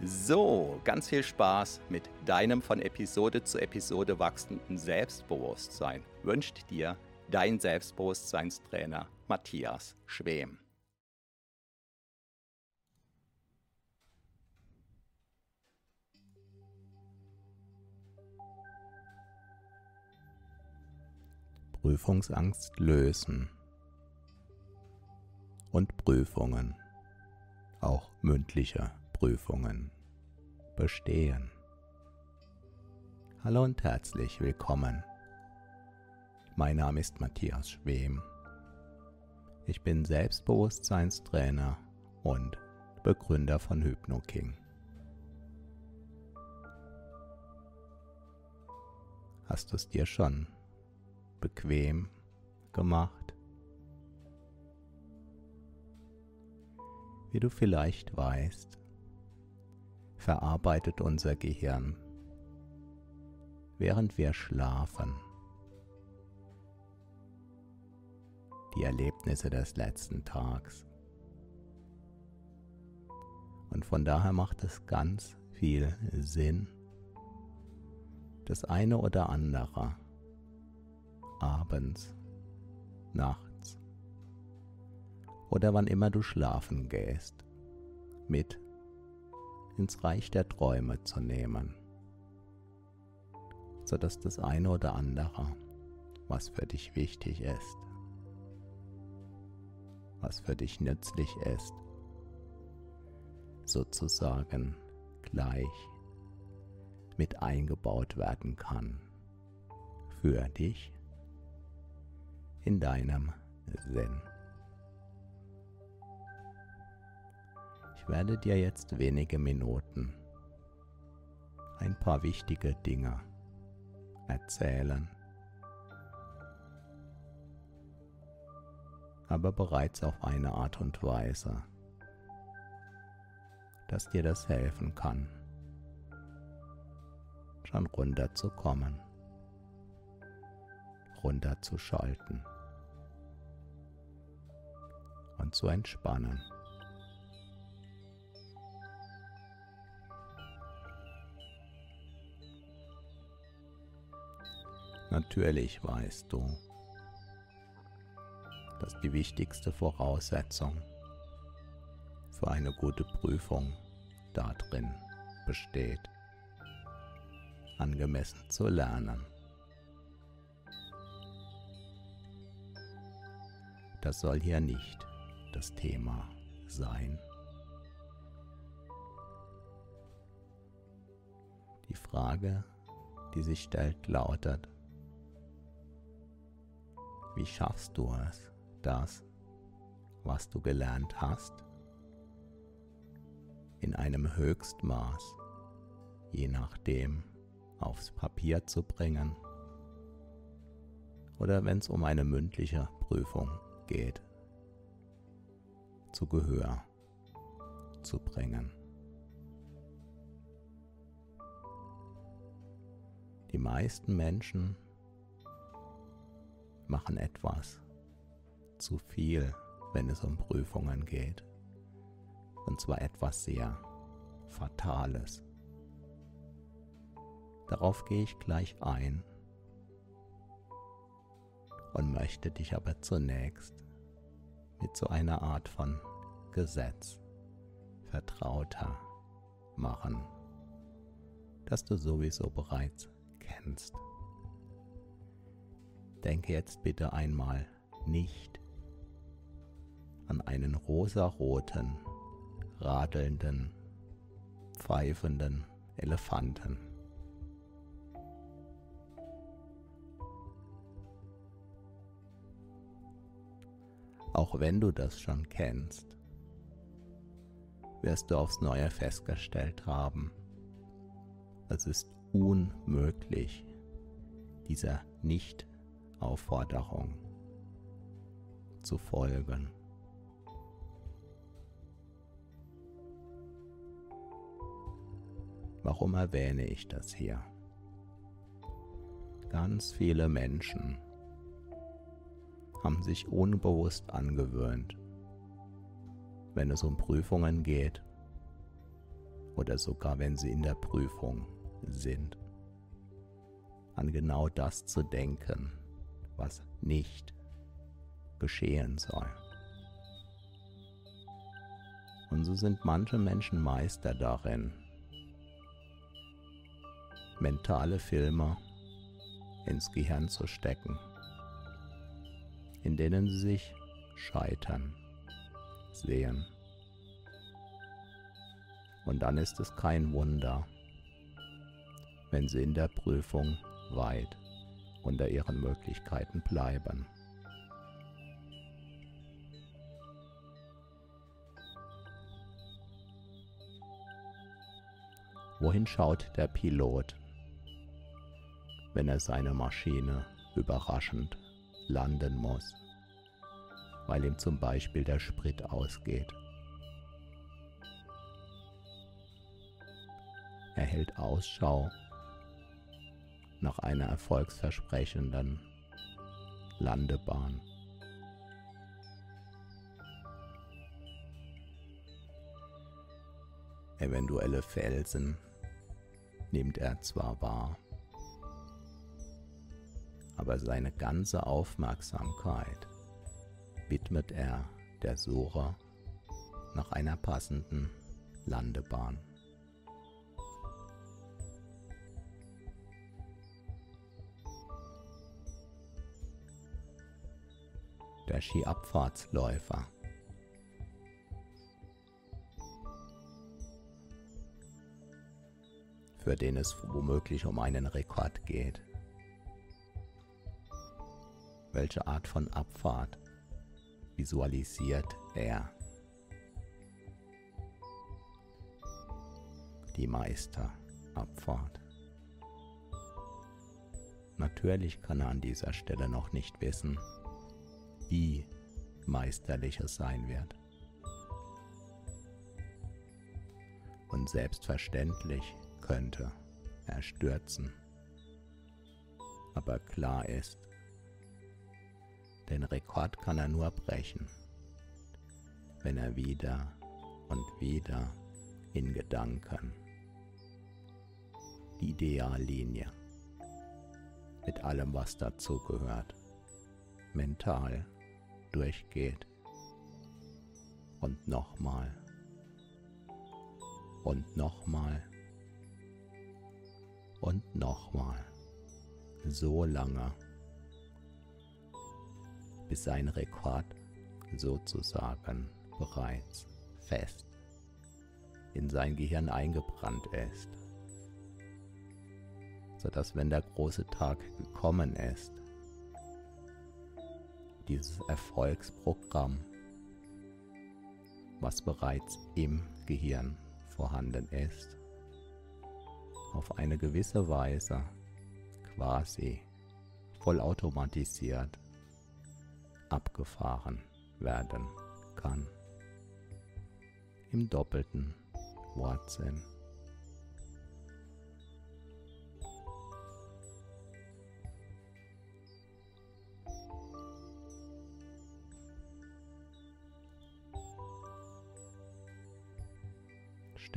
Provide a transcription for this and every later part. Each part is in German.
So, ganz viel Spaß mit deinem von Episode zu Episode wachsenden Selbstbewusstsein wünscht dir dein Selbstbewusstseinstrainer Matthias Schwem. Prüfungsangst lösen und Prüfungen, auch mündliche Prüfungen, bestehen. Hallo und herzlich willkommen. Mein Name ist Matthias Schwem. Ich bin Selbstbewusstseinstrainer und Begründer von HypnoKing. Hast du es dir schon bequem gemacht. Wie du vielleicht weißt, verarbeitet unser Gehirn, während wir schlafen, die Erlebnisse des letzten Tags. Und von daher macht es ganz viel Sinn, das eine oder andere abends, nachts oder wann immer du schlafen gehst, mit ins Reich der Träume zu nehmen, sodass das eine oder andere, was für dich wichtig ist, was für dich nützlich ist, sozusagen gleich mit eingebaut werden kann für dich in deinem Sinn. Ich werde dir jetzt wenige Minuten ein paar wichtige Dinge erzählen, aber bereits auf eine Art und Weise, dass dir das helfen kann, schon runterzukommen, runterzuschalten und zu entspannen. Natürlich weißt du, dass die wichtigste Voraussetzung für eine gute Prüfung darin besteht, angemessen zu lernen. Das soll hier nicht das Thema sein. Die Frage, die sich stellt, lautet, wie schaffst du es, das, was du gelernt hast, in einem Höchstmaß, je nachdem, aufs Papier zu bringen oder wenn es um eine mündliche Prüfung geht, zu Gehör zu bringen. Die meisten Menschen machen etwas zu viel, wenn es um Prüfungen geht. Und zwar etwas sehr Fatales. Darauf gehe ich gleich ein und möchte dich aber zunächst mit so einer Art von Gesetz vertrauter machen, das du sowieso bereits kennst. Denke jetzt bitte einmal nicht an einen rosaroten, radelnden, pfeifenden Elefanten. Auch wenn du das schon kennst, wirst du aufs Neue festgestellt haben, es ist unmöglich, dieser Nicht-Aufforderung zu folgen. Warum erwähne ich das hier? Ganz viele Menschen haben sich unbewusst angewöhnt, wenn es um Prüfungen geht oder sogar wenn sie in der Prüfung sind, an genau das zu denken, was nicht geschehen soll. Und so sind manche Menschen Meister darin, mentale Filme ins Gehirn zu stecken, in denen sie sich scheitern sehen. Und dann ist es kein Wunder, wenn sie in der Prüfung weit unter ihren Möglichkeiten bleiben. Wohin schaut der Pilot? wenn er seine Maschine überraschend landen muss, weil ihm zum Beispiel der Sprit ausgeht. Er hält Ausschau nach einer erfolgsversprechenden Landebahn. Eventuelle Felsen nimmt er zwar wahr, aber seine ganze Aufmerksamkeit widmet er der Suche nach einer passenden Landebahn. Der Skiabfahrtsläufer für den es womöglich um einen Rekord geht. Welche Art von Abfahrt visualisiert er? Die Meisterabfahrt. Natürlich kann er an dieser Stelle noch nicht wissen, wie meisterlich es sein wird. Und selbstverständlich könnte er stürzen. Aber klar ist, den Rekord kann er nur brechen, wenn er wieder und wieder in Gedanken die Ideallinie mit allem, was dazugehört, mental durchgeht. Und nochmal. Und nochmal. Und nochmal. So lange. Bis sein Rekord sozusagen bereits fest in sein Gehirn eingebrannt ist, sodass wenn der große Tag gekommen ist, dieses Erfolgsprogramm, was bereits im Gehirn vorhanden ist, auf eine gewisse Weise quasi vollautomatisiert abgefahren werden kann. Im doppelten Wortsinn.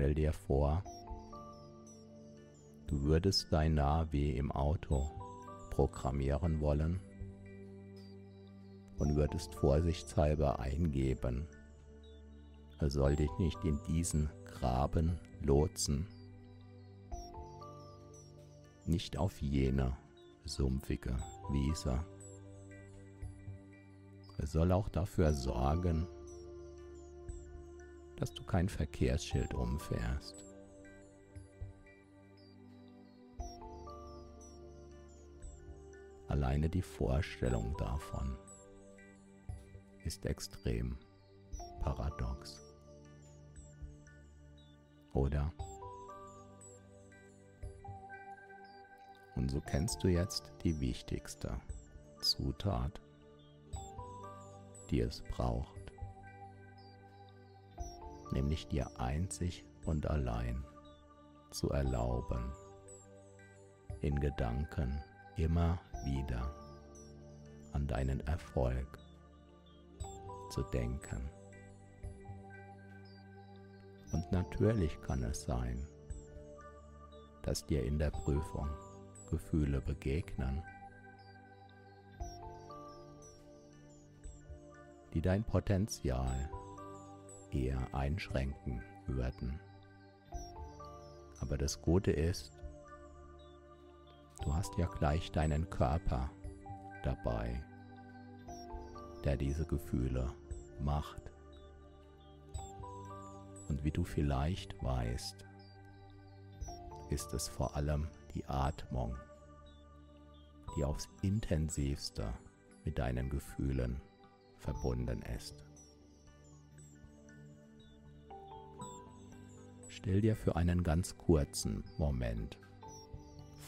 Stell dir vor, du würdest dein Navi im Auto programmieren wollen und würdest vorsichtshalber eingeben, er soll dich nicht in diesen Graben lotsen, nicht auf jene sumpfige Wiese. Er soll auch dafür sorgen, dass du kein Verkehrsschild umfährst. Alleine die Vorstellung davon ist extrem paradox. Oder? Und so kennst du jetzt die wichtigste Zutat, die es braucht, nämlich dir einzig und allein zu erlauben, in Gedanken immer wieder an deinen Erfolg zu denken. Und natürlich kann es sein, dass dir in der Prüfung Gefühle begegnen, die dein Potenzial eher einschränken würden. Aber das Gute ist, du hast ja gleich deinen Körper dabei, der diese Gefühle macht. Und wie du vielleicht weißt, ist es vor allem die Atmung, die aufs intensivste mit deinen Gefühlen verbunden ist. Stell dir für einen ganz kurzen Moment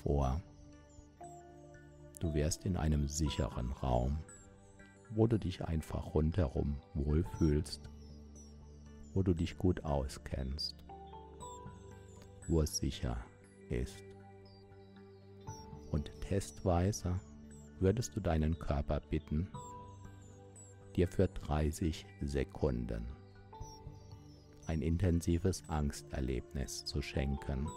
vor, du wärst in einem sicheren Raum, wo du dich einfach rundherum wohlfühlst, wo du dich gut auskennst, wo es sicher ist. Und testweise würdest du deinen Körper bitten, dir für 30 Sekunden ein intensives Angsterlebnis zu schenken.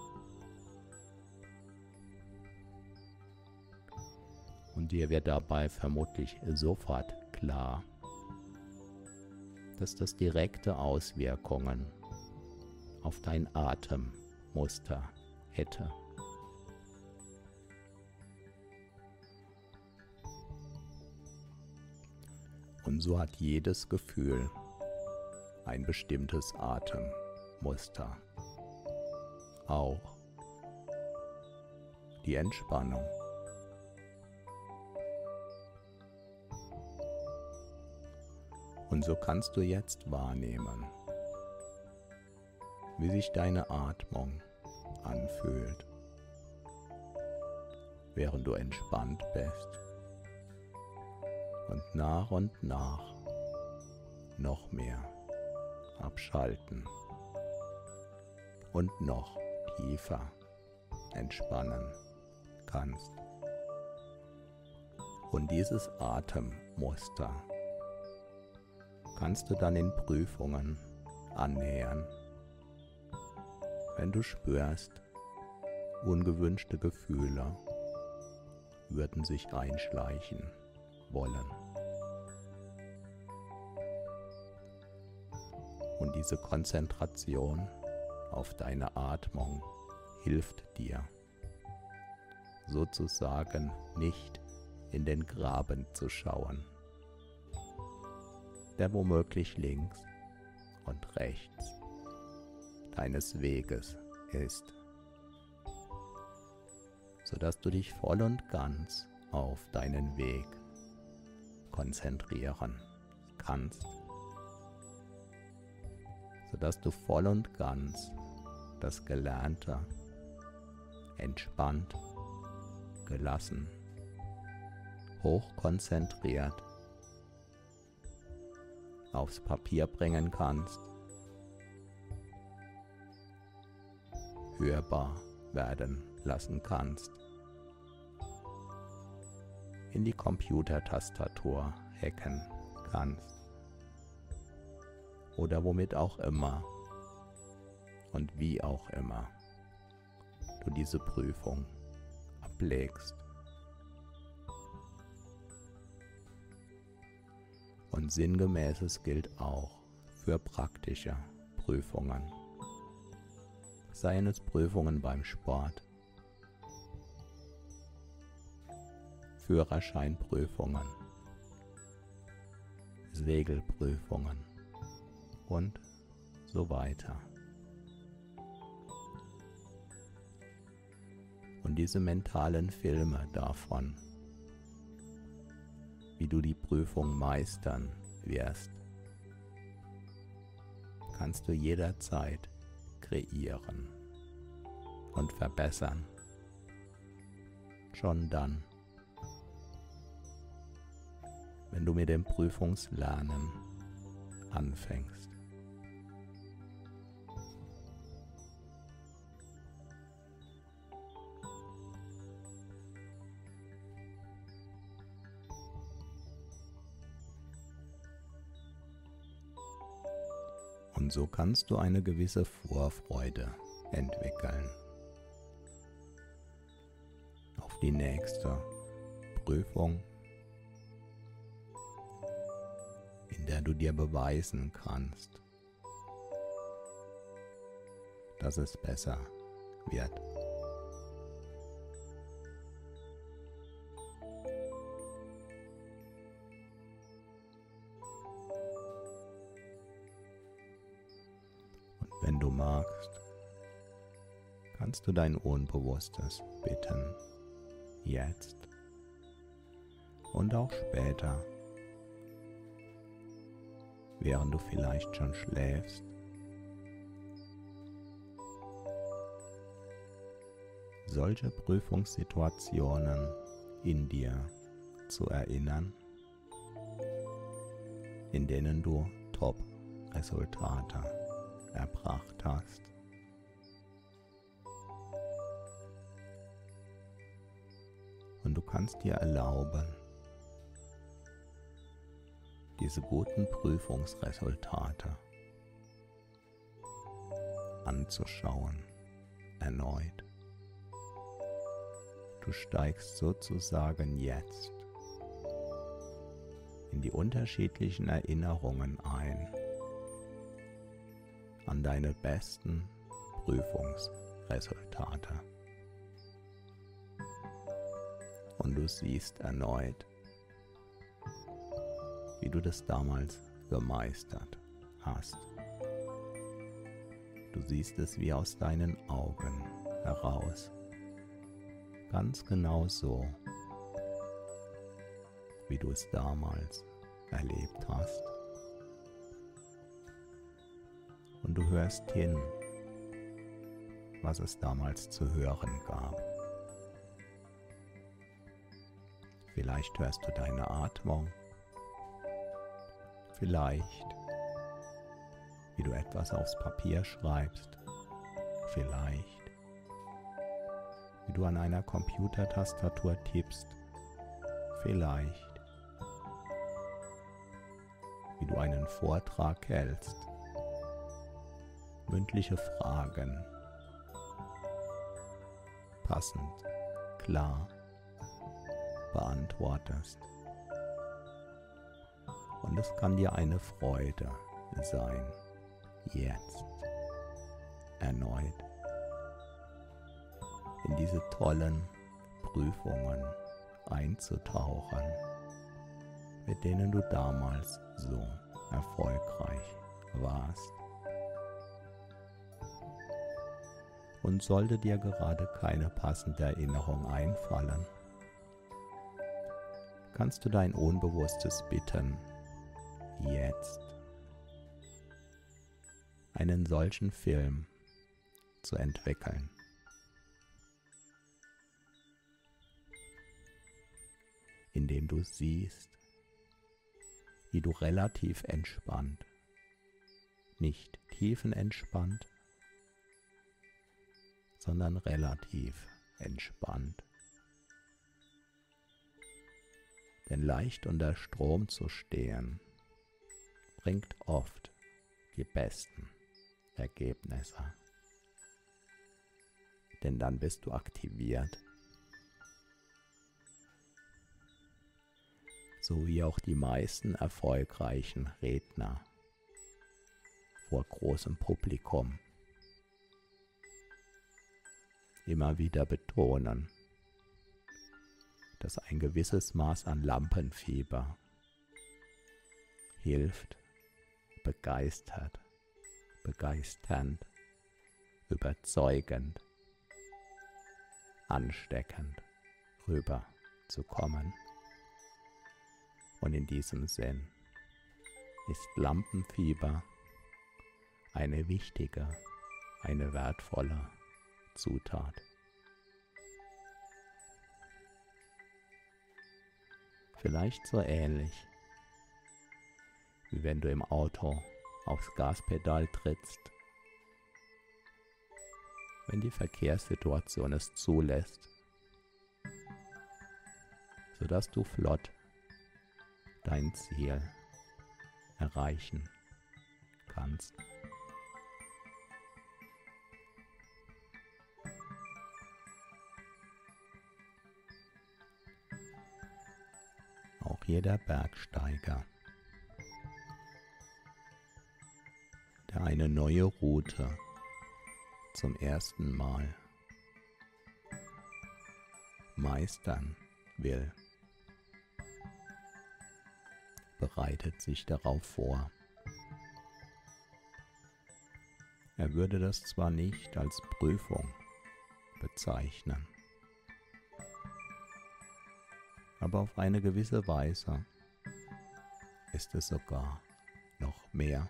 Und dir wird dabei vermutlich sofort klar, dass das direkte Auswirkungen auf dein Atemmuster hätte. Und so hat jedes Gefühl ein bestimmtes Atemmuster. Auch die Entspannung. Und so kannst du jetzt wahrnehmen, wie sich deine Atmung anfühlt, während du entspannt bist und nach und nach noch mehr abschalten und noch tiefer entspannen kannst. Und dieses Atemmuster kannst du dann in Prüfungen annähern, wenn du spürst, ungewünschte Gefühle würden sich einschleichen wollen. Und diese Konzentration auf deine Atmung hilft dir, sozusagen nicht in den Graben zu schauen, der womöglich links und rechts deines Weges ist, sodass du dich voll und ganz auf deinen Weg konzentrieren kannst, sodass du voll und ganz das Gelernte entspannt, gelassen, hochkonzentriert aufs Papier bringen kannst, hörbar werden lassen kannst in die Computertastatur hacken kannst. Oder womit auch immer und wie auch immer du diese Prüfung ablegst. Und sinngemäßes gilt auch für praktische Prüfungen. Seien es Prüfungen beim Sport, Führerscheinprüfungen, Segelprüfungen und so weiter. Und diese mentalen Filme davon, wie du die Prüfung meistern wirst, kannst du jederzeit kreieren und verbessern. Schon dann, wenn du mit dem Prüfungslernen anfängst. Und so kannst du eine gewisse Vorfreude entwickeln auf die nächste Prüfung, in der du dir beweisen kannst, dass es besser wird. Wenn du magst, kannst du dein Unbewusstes bitten, jetzt und auch später, während du vielleicht schon schläfst, solche Prüfungssituationen in dir zu erinnern, in denen du Top-Resultate erbracht hast. Und du kannst dir erlauben, diese guten Prüfungsresultate anzuschauen, erneut. Du steigst sozusagen jetzt in die unterschiedlichen Erinnerungen ein an deine besten Prüfungsresultate. Und du siehst erneut, wie du das damals gemeistert hast. Du siehst es wie aus deinen Augen heraus. Ganz genau so, wie du es damals erlebt hast. Du hörst hin, was es damals zu hören gab. Vielleicht hörst du deine Atmung, vielleicht wie du etwas aufs Papier schreibst, vielleicht wie du an einer Computertastatur tippst, vielleicht wie du einen Vortrag hältst mündliche Fragen passend, klar beantwortest. Und es kann dir eine Freude sein, jetzt erneut in diese tollen Prüfungen einzutauchen, mit denen du damals so erfolgreich warst. Und sollte dir gerade keine passende Erinnerung einfallen, kannst du dein Unbewusstes bitten, jetzt einen solchen Film zu entwickeln. in dem du siehst, wie du relativ entspannt, nicht tiefenentspannt, sondern relativ entspannt. Denn leicht unter Strom zu stehen, bringt oft die besten Ergebnisse. Denn dann bist du aktiviert. so wie auch die meisten erfolgreichen Redner vor großem Publikum immer wieder betonen, dass ein gewisses Maß an Lampenfieber hilft, begeistert, begeisternd, überzeugend, ansteckend rüberzukommen. Und in diesem Sinn ist Lampenfieber eine wichtige, eine wertvolle Zutat. Vielleicht so ähnlich, wie wenn du im Auto aufs Gaspedal trittst, wenn die Verkehrssituation es zulässt, sodass du flott dein Ziel erreichen kannst. Jeder Bergsteiger, der eine neue Route zum ersten Mal meistern will, bereitet sich darauf vor. Er würde das zwar nicht als Prüfung bezeichnen, aber auf eine gewisse Weise ist es sogar noch mehr.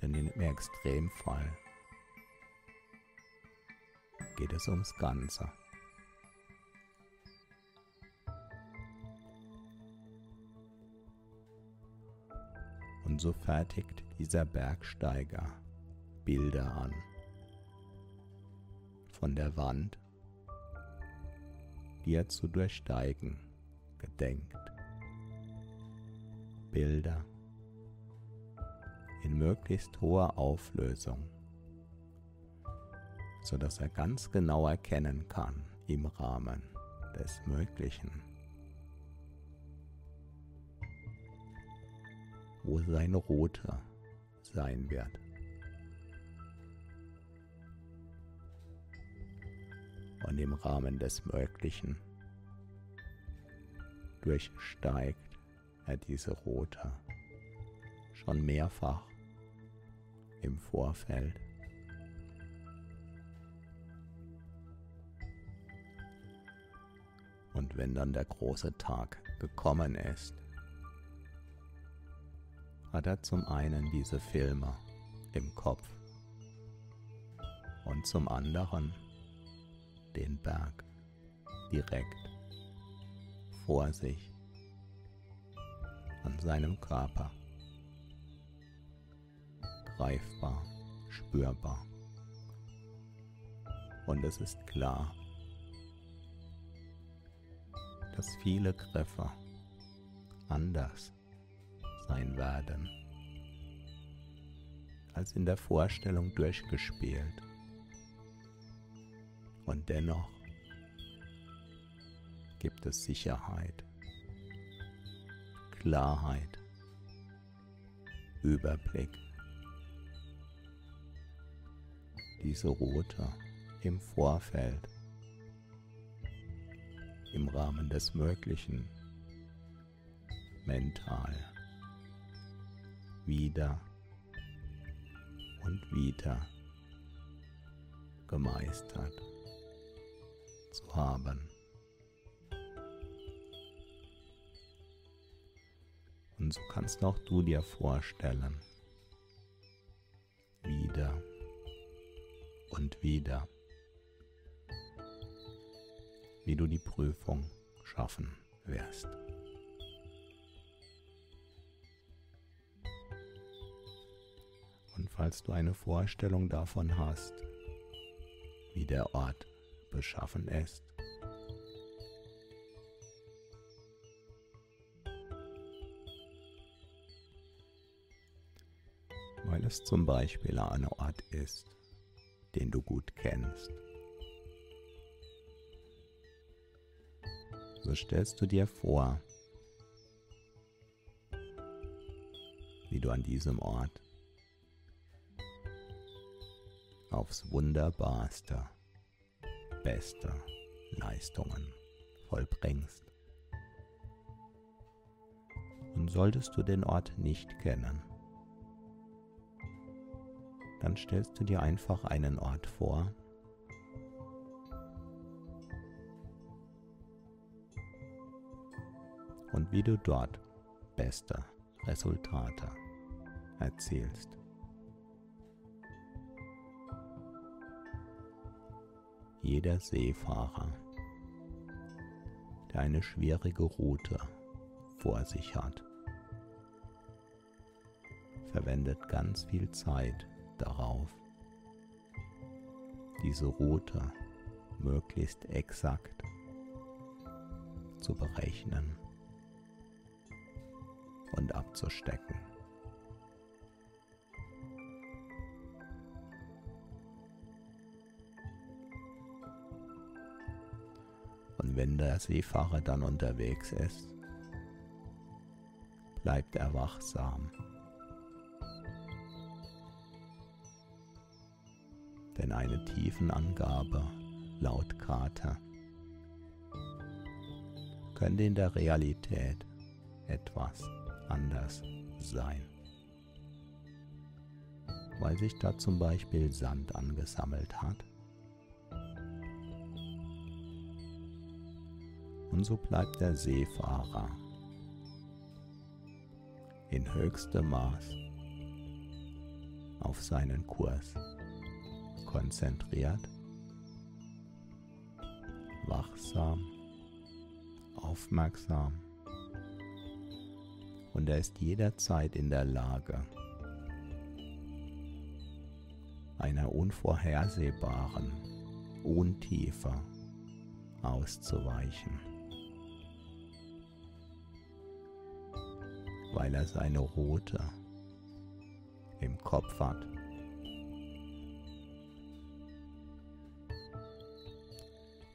Denn im Extremfall geht es ums Ganze. Und so fertigt dieser Bergsteiger Bilder an von der Wand, die er zu durchsteigen gedenkt. Bilder in möglichst hoher Auflösung, so dass er ganz genau erkennen kann im Rahmen des Möglichen, wo seine Route sein wird. Und im Rahmen des Möglichen durchsteigt er diese Route schon mehrfach im Vorfeld. Und wenn dann der große Tag gekommen ist, hat er zum einen diese Filme im Kopf und zum anderen den Berg direkt vor sich an seinem Körper greifbar, spürbar. Und es ist klar, dass viele Griffe anders sein werden als in der Vorstellung durchgespielt. Und dennoch gibt es Sicherheit, Klarheit, Überblick. Diese Route im Vorfeld, im Rahmen des Möglichen, mental, wieder und wieder gemeistert zu haben. Und so kannst auch du dir vorstellen, wieder und wieder, wie du die Prüfung schaffen wirst. Und falls du eine Vorstellung davon hast, wie der Ort beschaffen ist, weil es zum Beispiel ein Ort ist, den du gut kennst. So stellst du dir vor, wie du an diesem Ort aufs wunderbarste, beste Leistungen vollbringst. Und solltest du den Ort nicht kennen, dann stellst du dir einfach einen Ort vor, und wie du dort beste Resultate erzielst. Jeder Seefahrer, der eine schwierige Route vor sich hat, verwendet ganz viel Zeit darauf, diese Route möglichst exakt zu berechnen und abzustecken. Der Seefahrer dann unterwegs ist, bleibt er wachsam. Denn eine Tiefenangabe laut Karte könnte in der Realität etwas anders sein. Weil sich da zum Beispiel Sand angesammelt hat. Und so bleibt der Seefahrer in höchstem Maß auf seinen Kurs konzentriert, wachsam, aufmerksam. Und er ist jederzeit in der Lage, einer unvorhersehbaren Untiefe auszuweichen, weil er seine Route im Kopf hat.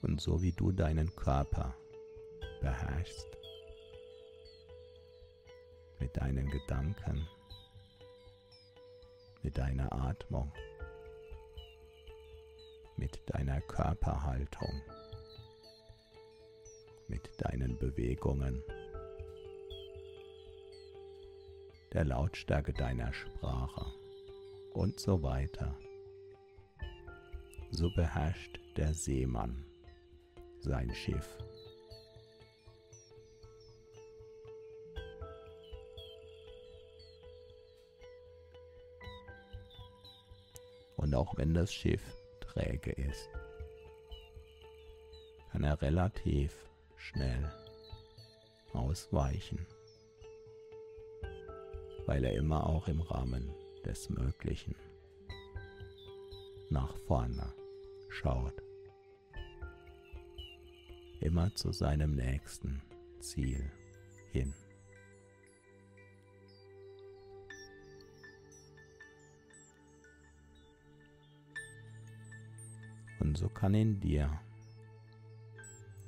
Und so wie du deinen Körper beherrschst, mit deinen Gedanken, mit deiner Atmung, mit deiner Körperhaltung, mit deinen Bewegungen, der Lautstärke deiner Sprache und so weiter. So beherrscht der Seemann sein Schiff. Und auch wenn das Schiff träge ist, kann er relativ schnell ausweichen, weil er immer auch im Rahmen des Möglichen nach vorne schaut, immer zu seinem nächsten Ziel hin. Und so kann in dir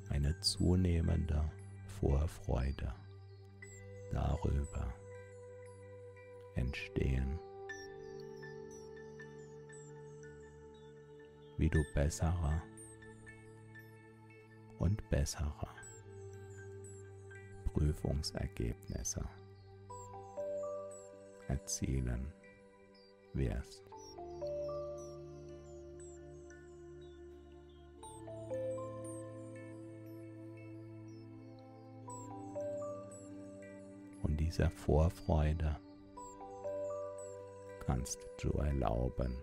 eine zunehmende Vorfreude darüber entstehen, wie du bessere und bessere Prüfungsergebnisse erzielen wirst. dieser Vorfreude kannst du erlauben,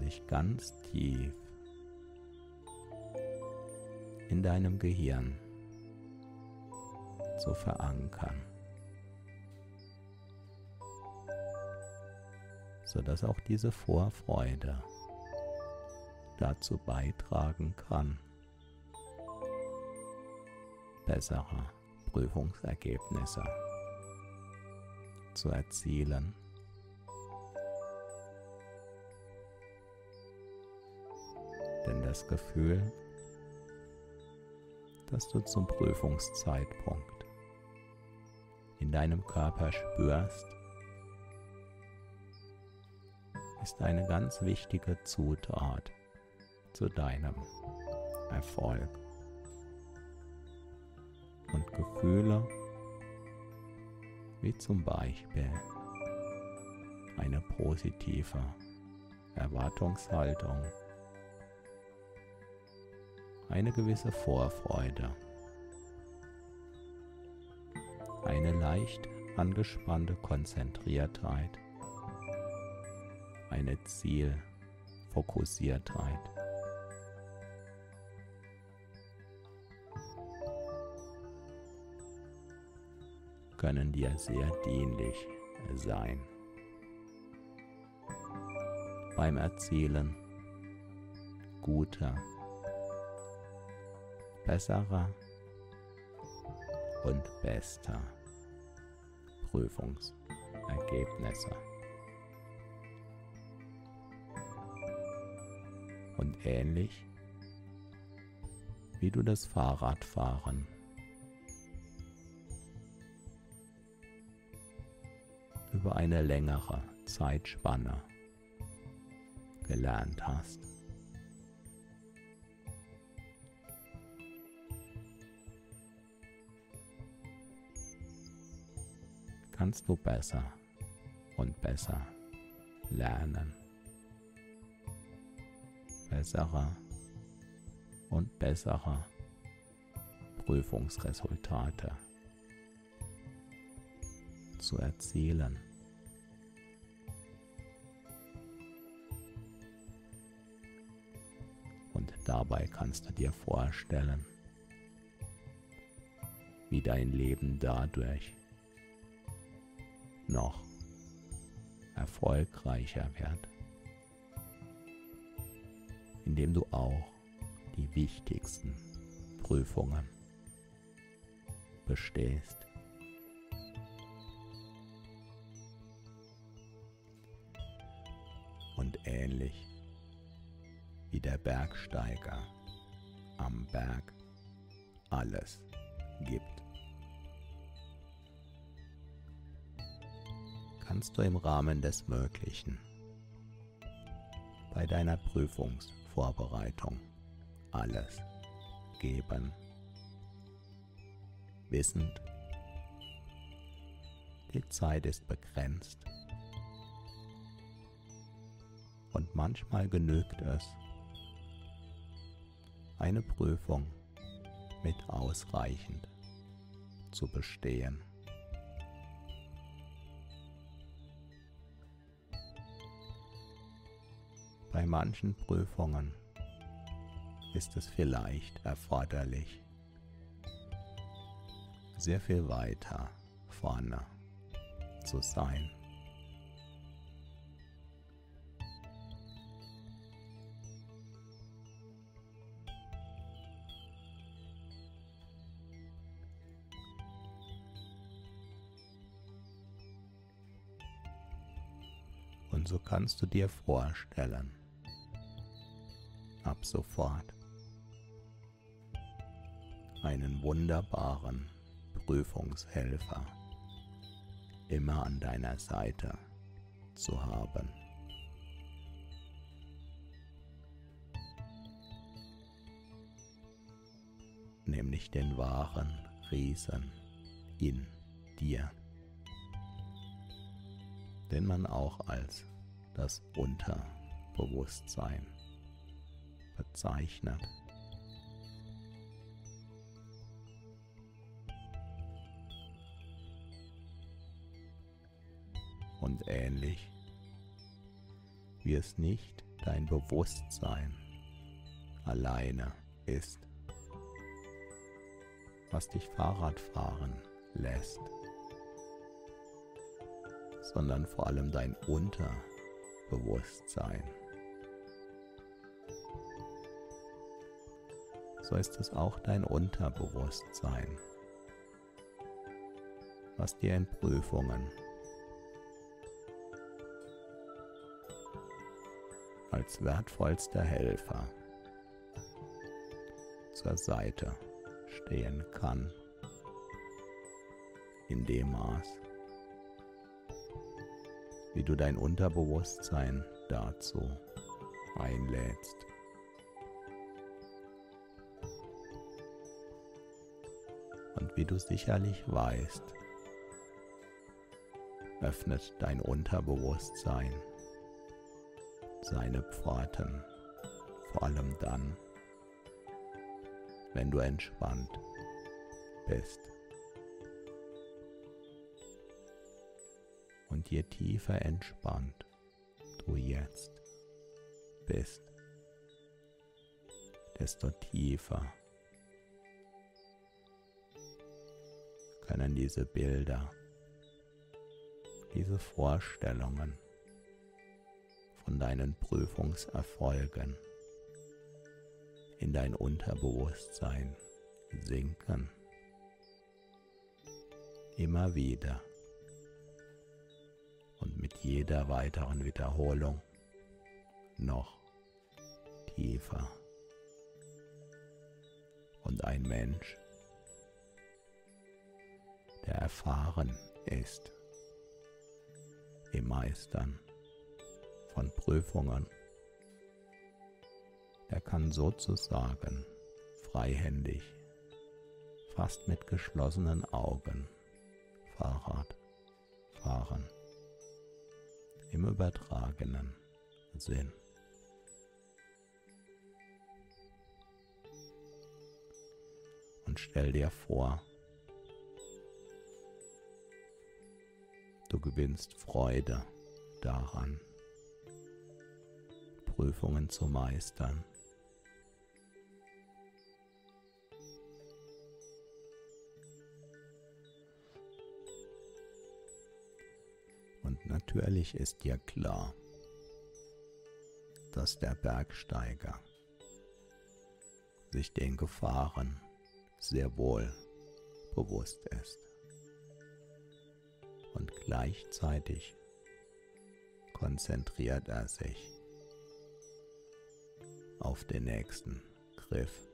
sich ganz tief in deinem Gehirn zu verankern, sodass auch diese Vorfreude dazu beitragen kann, besserer Prüfungsergebnisse zu erzielen. Denn das Gefühl, dass du zum Prüfungszeitpunkt in deinem Körper spürst, ist eine ganz wichtige Zutat zu deinem Erfolg. Und Gefühle wie zum Beispiel eine positive Erwartungshaltung, eine gewisse Vorfreude, eine leicht angespannte Konzentriertheit, eine Zielfokussiertheit. Können dir sehr dienlich sein. Beim Erzielen guter, besserer und bester Prüfungsergebnisse. Und ähnlich wie du das Fahrradfahren über eine längere Zeitspanne gelernt hast. Kannst du besser und besser lernen. Bessere und bessere Prüfungsresultate zu erzielen. Und dabei kannst du dir vorstellen, wie dein Leben dadurch noch erfolgreicher wird, indem du auch die wichtigsten Prüfungen bestehst. Ähnlich wie der Bergsteiger am Berg alles gibt. Kannst du im Rahmen des Möglichen bei deiner Prüfungsvorbereitung alles geben, wissend, die Zeit ist begrenzt und manchmal genügt es, eine Prüfung mit ausreichend zu bestehen. Bei manchen Prüfungen ist es vielleicht erforderlich, sehr viel weiter vorne zu sein. Und so kannst du dir vorstellen, ab sofort. Einen wunderbaren Prüfungshelfer immer an deiner Seite zu haben. Nämlich den wahren Riesen in dir. Den man auch als das Unterbewusstsein bezeichnet. Und ähnlich wie es nicht dein Bewusstsein alleine ist, was dich Fahrrad fahren lässt sondern vor allem dein Unterbewusstsein. So ist es auch dein Unterbewusstsein, was dir in Prüfungen als wertvollster Helfer zur Seite stehen kann. In dem Maß, wie du dein Unterbewusstsein dazu einlädst. Und wie du sicherlich weißt, öffnet dein Unterbewusstsein seine Pforten, vor allem dann, wenn du entspannt bist. Und je tiefer entspannt du jetzt bist, desto tiefer können diese Bilder, diese Vorstellungen von deinen Prüfungserfolgen in dein Unterbewusstsein sinken. Immer wieder und mit jeder weiteren Wiederholung noch tiefer. Und ein Mensch, der erfahren ist im Meistern von Prüfungen, der kann sozusagen freihändig, fast mit geschlossenen Augen Fahrrad fahren, im übertragenen Sinn. Und stell dir vor, du gewinnst Freude daran, Prüfungen zu meistern. Natürlich ist dir klar, dass der Bergsteiger sich den Gefahren sehr wohl bewusst ist. Und gleichzeitig konzentriert er sich auf den nächsten Griff,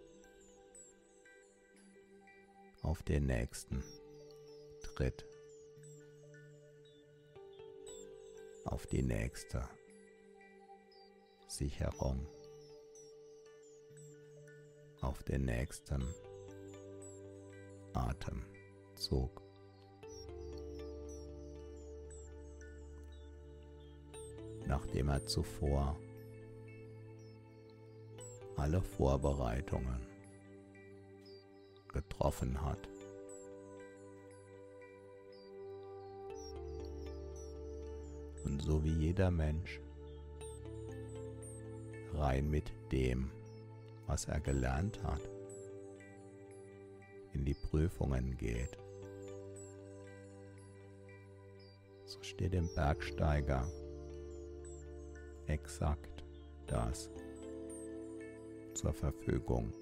auf den nächsten Tritt, auf die nächste Sicherung, auf den nächsten Atemzug. Nachdem er zuvor alle Vorbereitungen getroffen hat. Und so wie jeder Mensch rein mit dem, was er gelernt hat, in die Prüfungen geht, so steht dem Bergsteiger exakt das zur Verfügung,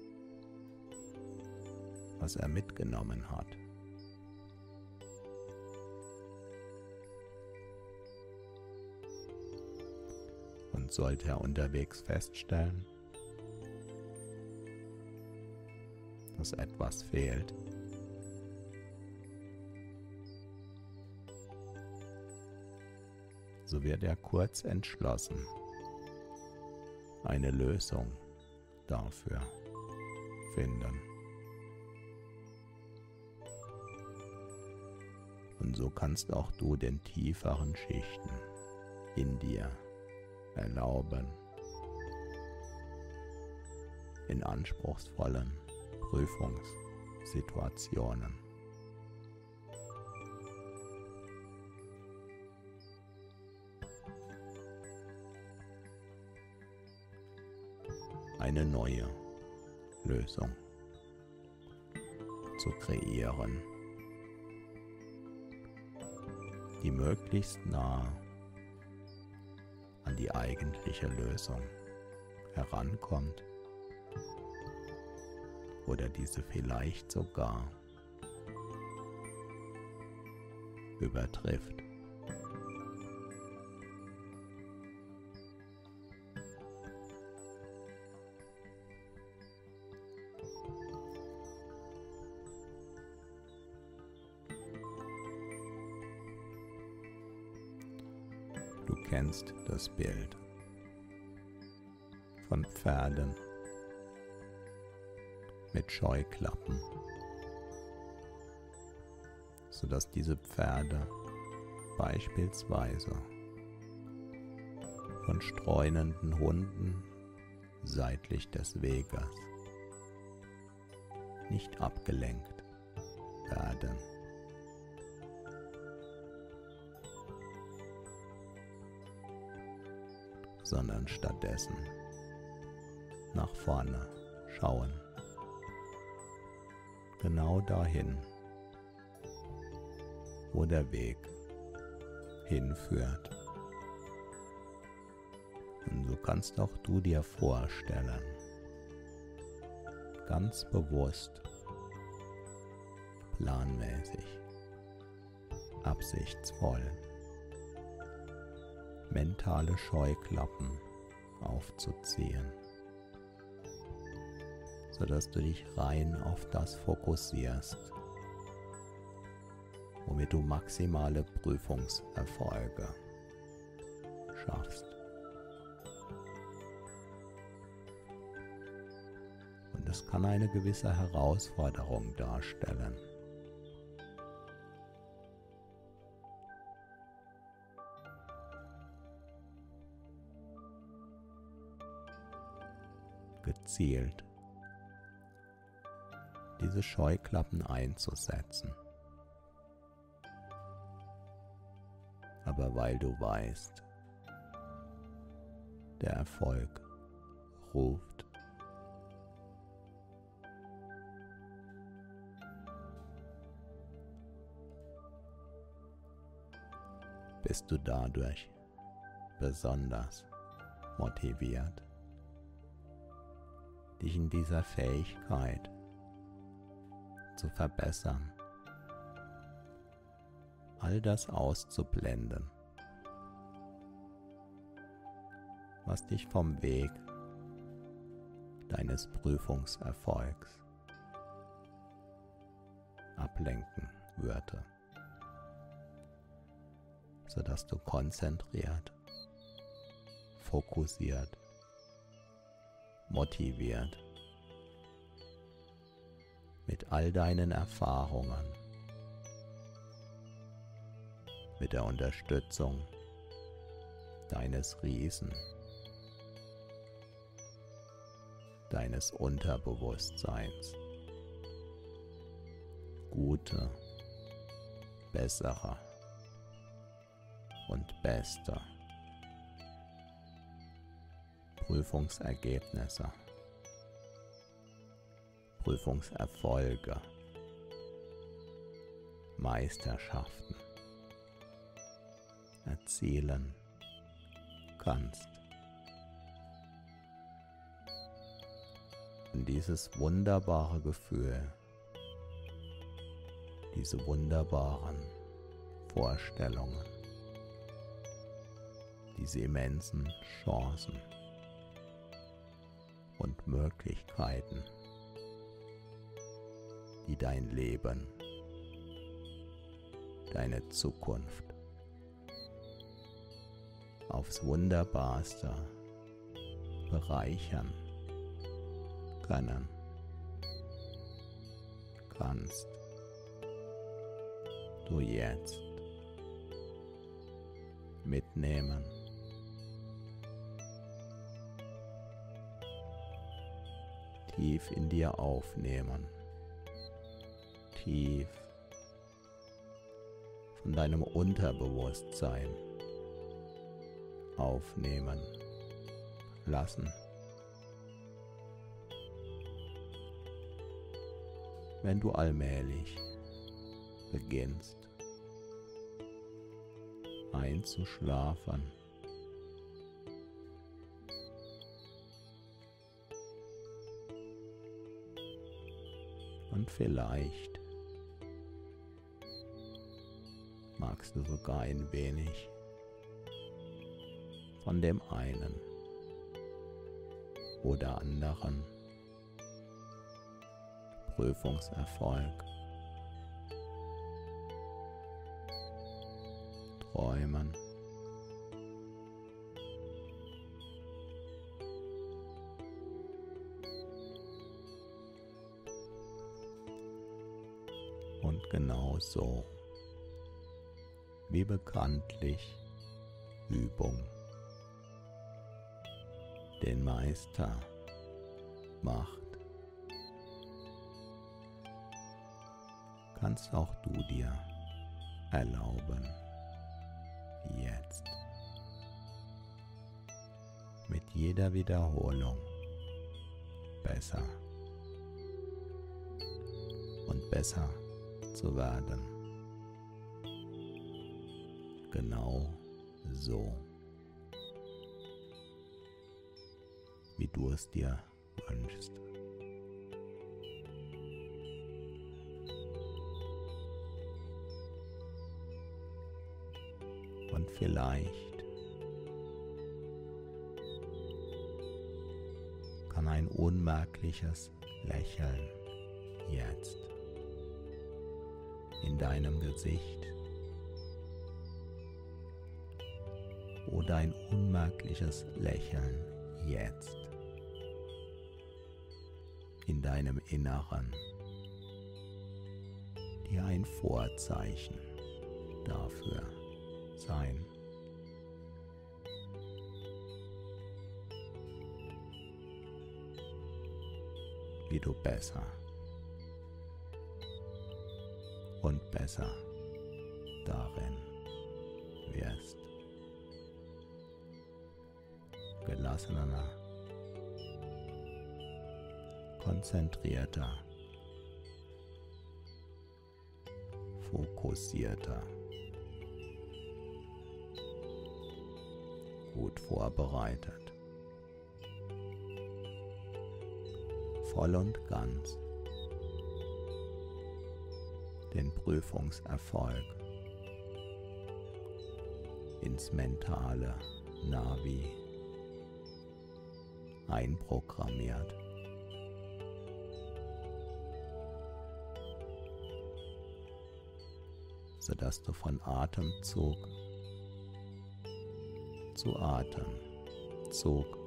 was er mitgenommen hat. Und sollte er unterwegs feststellen, dass etwas fehlt, so wird er kurz entschlossen eine Lösung dafür finden. Und so kannst auch du den tieferen Schichten in dir erlauben, in anspruchsvollen Prüfungssituationen. eine neue Lösung zu kreieren, die möglichst nah an die eigentliche Lösung herankommt oder diese vielleicht sogar übertrifft. Kennst das Bild von Pferden mit Scheuklappen, sodass diese Pferde beispielsweise von streunenden Hunden seitlich des Weges nicht abgelenkt werden. Sondern stattdessen nach vorne schauen. Genau dahin, wo der Weg hinführt. Und so kannst auch du dir vorstellen, ganz bewusst, planmäßig, absichtsvoll, mentale Scheuklappen aufzuziehen, sodass du dich rein auf das fokussierst, womit du maximale Prüfungserfolge schaffst. Und es kann eine gewisse Herausforderung darstellen. Gezielt diese Scheuklappen einzusetzen. Aber weil du weißt, der Erfolg ruft, bist du dadurch besonders motiviert dich in dieser Fähigkeit zu verbessern, all das auszublenden, was dich vom Weg deines Prüfungserfolgs ablenken würde, sodass du konzentriert, fokussiert motiviert. Mit all deinen Erfahrungen, mit der Unterstützung deines Riesen, deines Unterbewusstseins, gute, bessere und beste. Prüfungsergebnisse, Prüfungserfolge, Meisterschaften. Erzielen. Kannst. Und dieses wunderbare Gefühl, diese wunderbaren Vorstellungen, diese immensen Chancen Möglichkeiten, die dein Leben, deine Zukunft aufs wunderbarste bereichern können kannst du jetzt mitnehmen. Tief in dir aufnehmen. Tief von deinem Unterbewusstsein aufnehmen lassen. Wenn du allmählich beginnst einzuschlafen, Vielleicht. Magst du sogar ein wenig von dem einen oder anderen Prüfungserfolg? Träumen genau so, wie bekanntlich Übung. Den Meister macht, kannst auch du dir erlauben, jetzt mit jeder Wiederholung besser und besser zu werden. Genau so, wie du es dir wünschst. Und vielleicht kann ein unmerkliches Lächeln jetzt deinem Gesicht oder ein unmerkliches Lächeln jetzt in deinem Inneren dir ein Vorzeichen dafür sein. wie du besser und besser darin wirst. Gelassener, konzentrierter, fokussierter, gut vorbereitet, voll und ganz den Prüfungserfolg ins mentale Navi einprogrammiert. sodass du von Atemzug zu Atemzug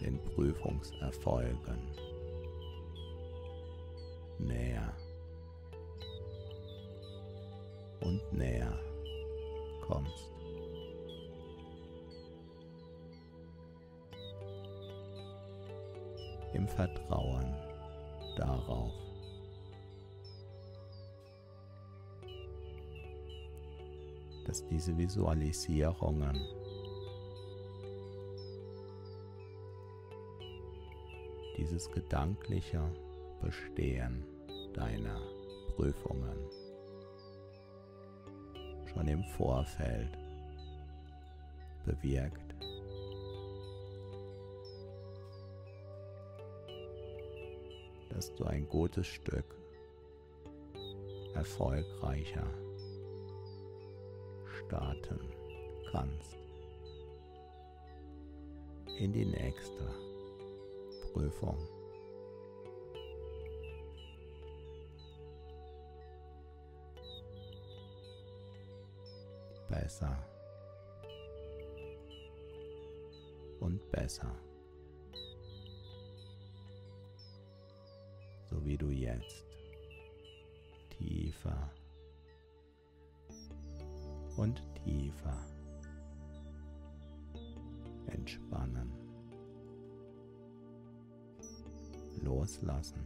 den Prüfungserfolgen. Näher. Und näher kommst. Im Vertrauen darauf, dass diese Visualisierungen dieses gedankliche Bestehen deiner Prüfungen schon im Vorfeld bewirkt. dass du ein gutes Stück erfolgreicher starten kannst in die nächste Prüfung. Besser. Und besser, so wie du jetzt. Tiefer. Und tiefer. Entspannen. Loslassen.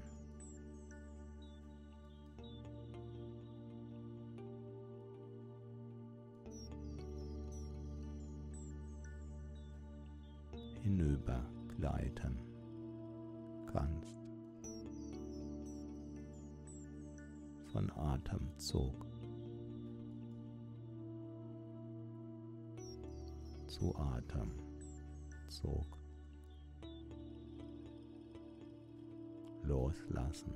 hinübergleiten kannst. Von Atemzug zu Atemzug. Loslassen.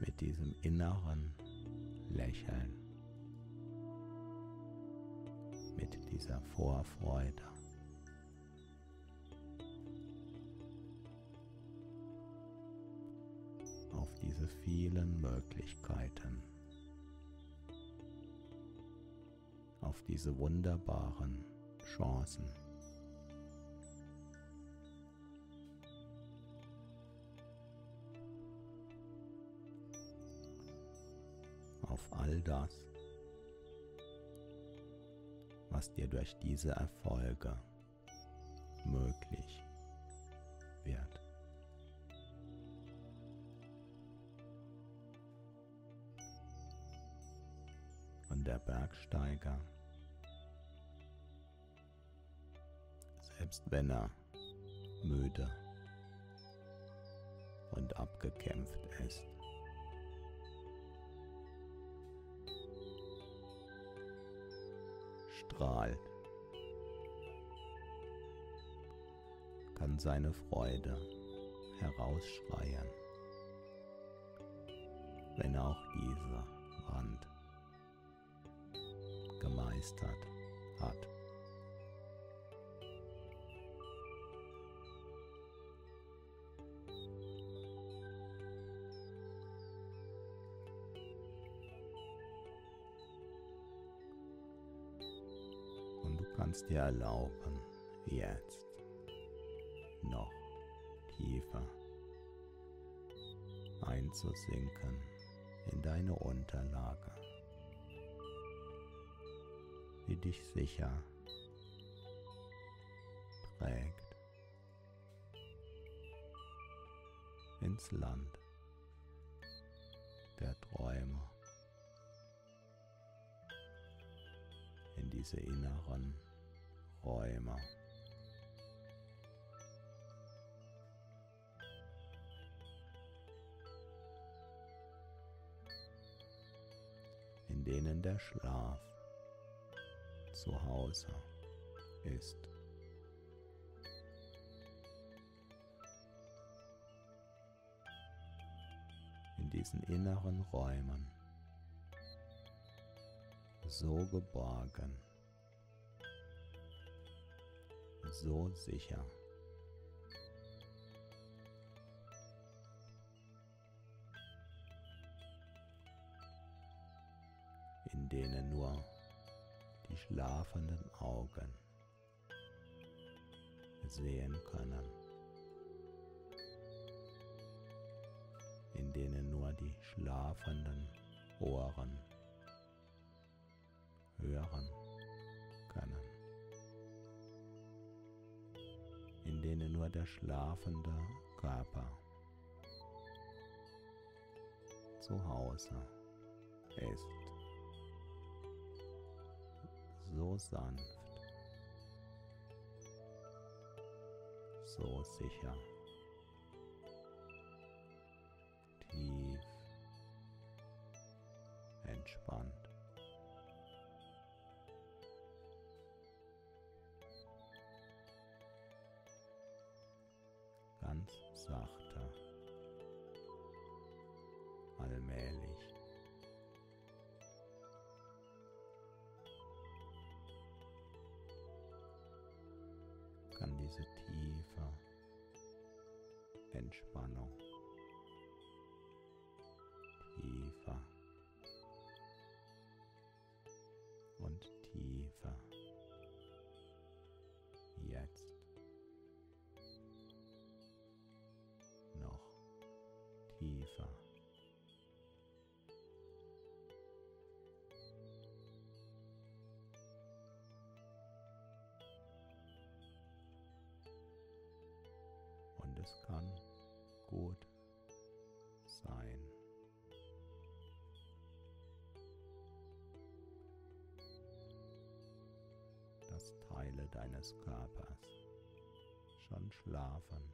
Mit diesem inneren Lächeln, mit dieser Vorfreude. auf diese vielen Möglichkeiten, auf diese wunderbaren Chancen. Auf all das, was dir durch diese Erfolge möglich wird. Und der Bergsteiger, selbst wenn er müde und abgekämpft ist, strahlt, kann seine Freude herausschreien, wenn auch diese Wand gemeistert Kannst dir erlauben, jetzt noch tiefer einzusinken in deine Unterlage die dich sicher trägt ins Land der Träume, in diese inneren Räume. in denen der Schlaf zu Hause ist. In diesen inneren Räumen so geborgen, so sicher. in denen nur die schlafenden Augen sehen können, in denen nur die schlafenden Ohren hören nur der schlafende Körper. Zu Hause ist so sanft, so sicher, diese tiefe Entspannung und es kann gut sein. dass Teile deines Körpers schon schlafen.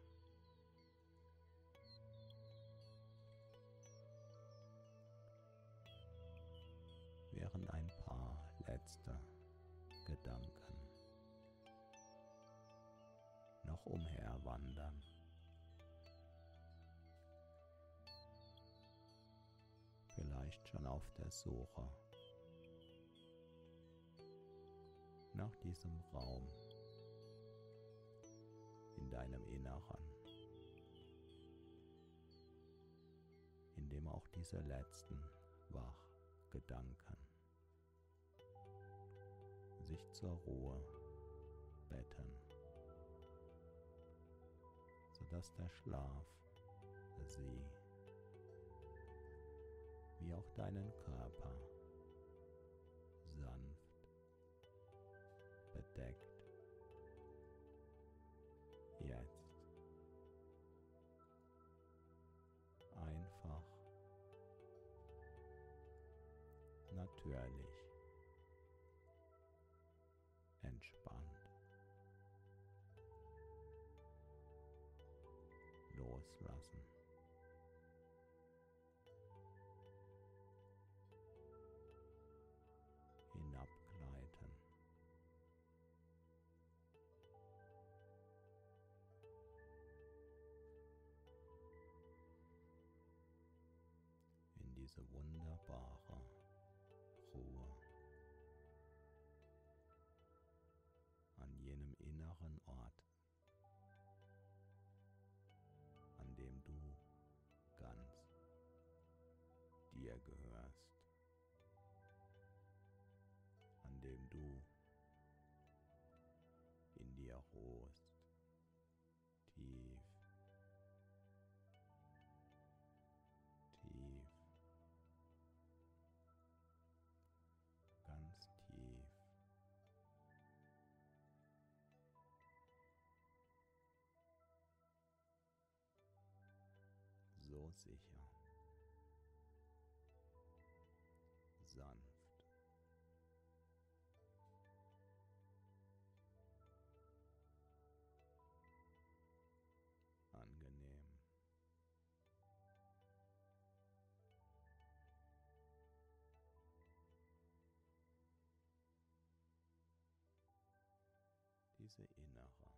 Während ein paar letzte Gedanken noch umherwandern. Schon auf der Suche nach diesem Raum in deinem Inneren, in dem auch diese letzten Wachgedanken sich zur Ruhe betten, sodass der Schlaf sie wie auch deinen Körper sanft bedeckt. Jetzt einfach natürlich entspannt loslassen. Diese wunderbare Ruhe. An jenem inneren Ort, an dem du ganz dir gehörst, an dem du in dir ruhst, Sicher, sanft. Angenehm. Diese innere,